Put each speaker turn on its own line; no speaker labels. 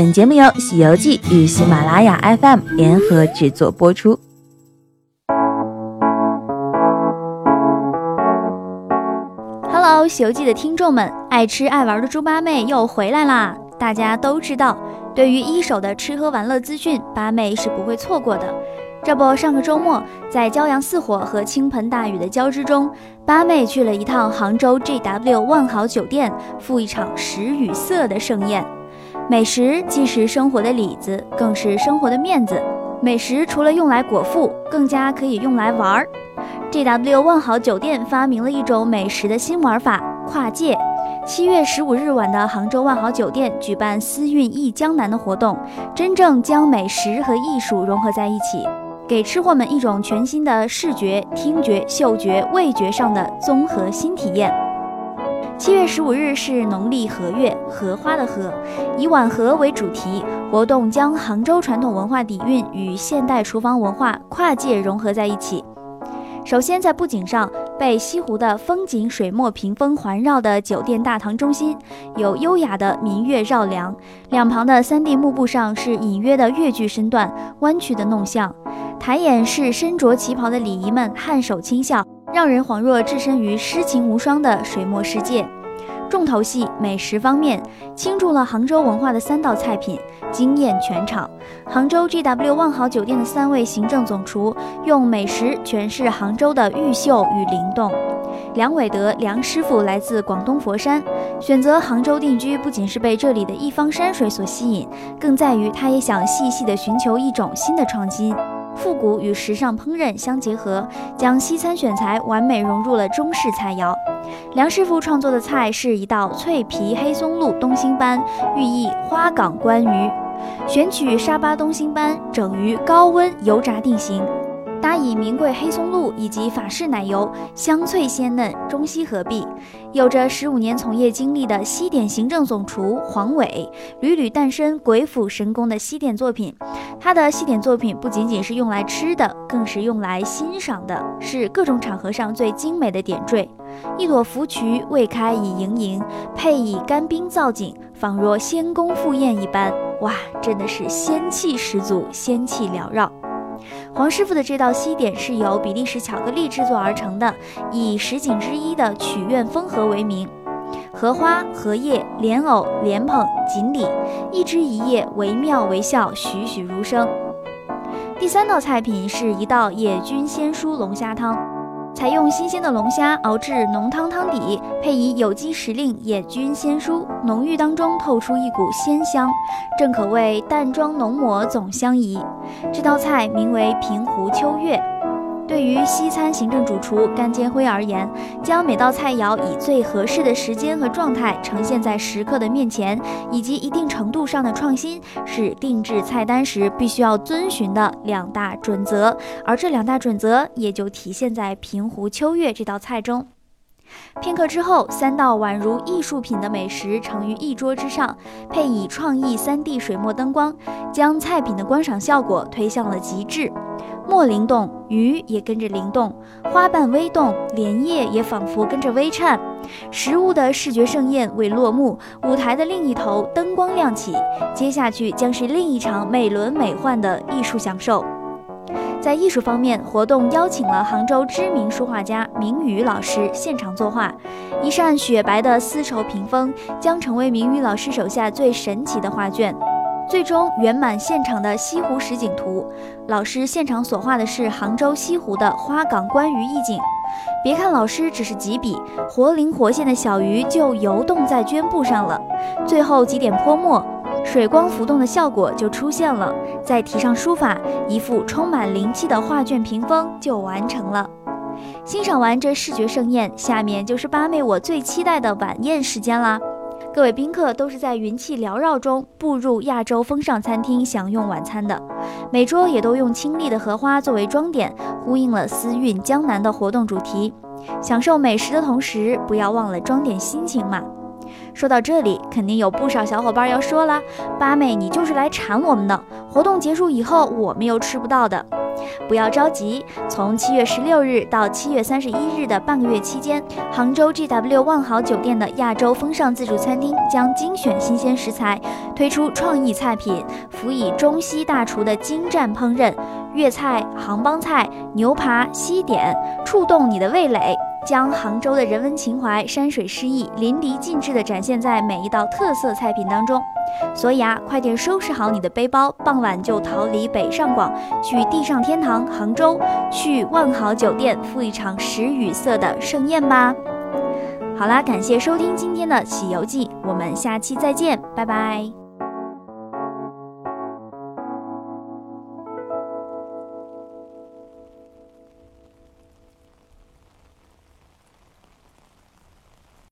本节目由《西游记》与喜马拉雅 FM 联合制作播出。
Hello，《西游记》的听众们，爱吃爱玩的猪八妹又回来啦！大家都知道，对于一手的吃喝玩乐资讯，八妹是不会错过的。这不，上个周末在骄阳似火和倾盆大雨的交织中，八妹去了一趟杭州 JW 万豪酒店，赴一场食与色的盛宴。美食既是生活的里子，更是生活的面子。美食除了用来果腹，更加可以用来玩儿。JW 万豪酒店发明了一种美食的新玩法——跨界。七月十五日晚的杭州万豪酒店举办“思韵忆江南”的活动，真正将美食和艺术融合在一起，给吃货们一种全新的视觉、听觉、嗅觉、味觉上的综合新体验。七月十五日是农历荷月，荷花的荷，以晚荷为主题，活动将杭州传统文化底蕴与现代厨房文化跨界融合在一起。首先，在布景上，被西湖的风景水墨屏风环绕的酒店大堂中心，有优雅的明月绕梁，两旁的三 D 幕布上是隐约的越剧身段，弯曲的弄像，抬眼是身着旗袍的礼仪们颔首轻笑。让人恍若置身于诗情无双的水墨世界。重头戏美食方面，倾注了杭州文化的三道菜品，惊艳全场。杭州 GW 万豪酒店的三位行政总厨用美食诠释杭州的玉秀与灵动。梁伟德梁师傅来自广东佛山，选择杭州定居，不仅是被这里的一方山水所吸引，更在于他也想细细的寻求一种新的创新。复古与时尚烹饪相结合，将西餐选材完美融入了中式菜肴。梁师傅创作的菜是一道脆皮黑松露东星斑，寓意花岗观鱼。选取沙巴东星斑整鱼高温油炸定型。搭以名贵黑松露以及法式奶油，香脆鲜嫩，中西合璧。有着十五年从业经历的西点行政总厨黄伟，屡屡诞生鬼斧神工的西点作品。他的西点作品不仅仅是用来吃的，更是用来欣赏的，是各种场合上最精美的点缀。一朵芙蕖未开已盈盈，配以干冰造景，仿若仙宫赴宴一般。哇，真的是仙气十足，仙气缭绕。黄师傅的这道西点是由比利时巧克力制作而成的，以十景之一的曲苑风荷为名，荷花、荷叶、莲藕、莲蓬、锦鲤，一枝一叶惟妙惟肖，栩栩如生。第三道菜品是一道野菌鲜蔬龙虾汤。采用新鲜的龙虾熬制浓汤汤底，配以有机时令野菌鲜蔬，浓郁当中透出一股鲜香，正可谓淡妆浓抹总相宜。这道菜名为平湖秋月。对于西餐行政主厨甘坚辉而言，将每道菜肴以最合适的时间和状态呈现在食客的面前，以及一定程度上的创新，是定制菜单时必须要遵循的两大准则。而这两大准则也就体现在平湖秋月这道菜中。片刻之后，三道宛如艺术品的美食呈于一桌之上，配以创意 3D 水墨灯光，将菜品的观赏效果推向了极致。墨灵动，鱼也跟着灵动，花瓣微动，莲叶也仿佛跟着微颤。食物的视觉盛宴未落幕，舞台的另一头灯光亮起，接下去将是另一场美轮美奂的艺术享受。在艺术方面，活动邀请了杭州知名书画家明宇老师现场作画，一扇雪白的丝绸屏风将成为明宇老师手下最神奇的画卷。最终圆满现场的西湖实景图，老师现场所画的是杭州西湖的花港观鱼意境。别看老师只是几笔，活灵活现的小鱼就游动在绢布上了。最后几点泼墨，水光浮动的效果就出现了。再提上书法，一幅充满灵气的画卷屏风就完成了。欣赏完这视觉盛宴，下面就是八妹我最期待的晚宴时间啦。各位宾客都是在云气缭绕中步入亚洲风尚餐厅享用晚餐的，每桌也都用清丽的荷花作为装点，呼应了“思韵江南”的活动主题。享受美食的同时，不要忘了装点心情嘛。说到这里，肯定有不少小伙伴要说了：“八妹，你就是来馋我们的！活动结束以后，我们又吃不到的。”不要着急，从七月十六日到七月三十一日的半个月期间，杭州 GW 万豪酒店的亚洲风尚自助餐厅将精选新鲜食材，推出创意菜品，辅以中西大厨的精湛烹饪，粤菜、杭帮菜、牛扒、西点，触动你的味蕾。将杭州的人文情怀、山水诗意淋漓尽致地展现在每一道特色菜品当中。所以啊，快点收拾好你的背包，傍晚就逃离北上广，去地上天堂杭州，去万豪酒店赴一场食与色的盛宴吧！好啦，感谢收听今天的《喜游记》，我们下期再见，拜拜。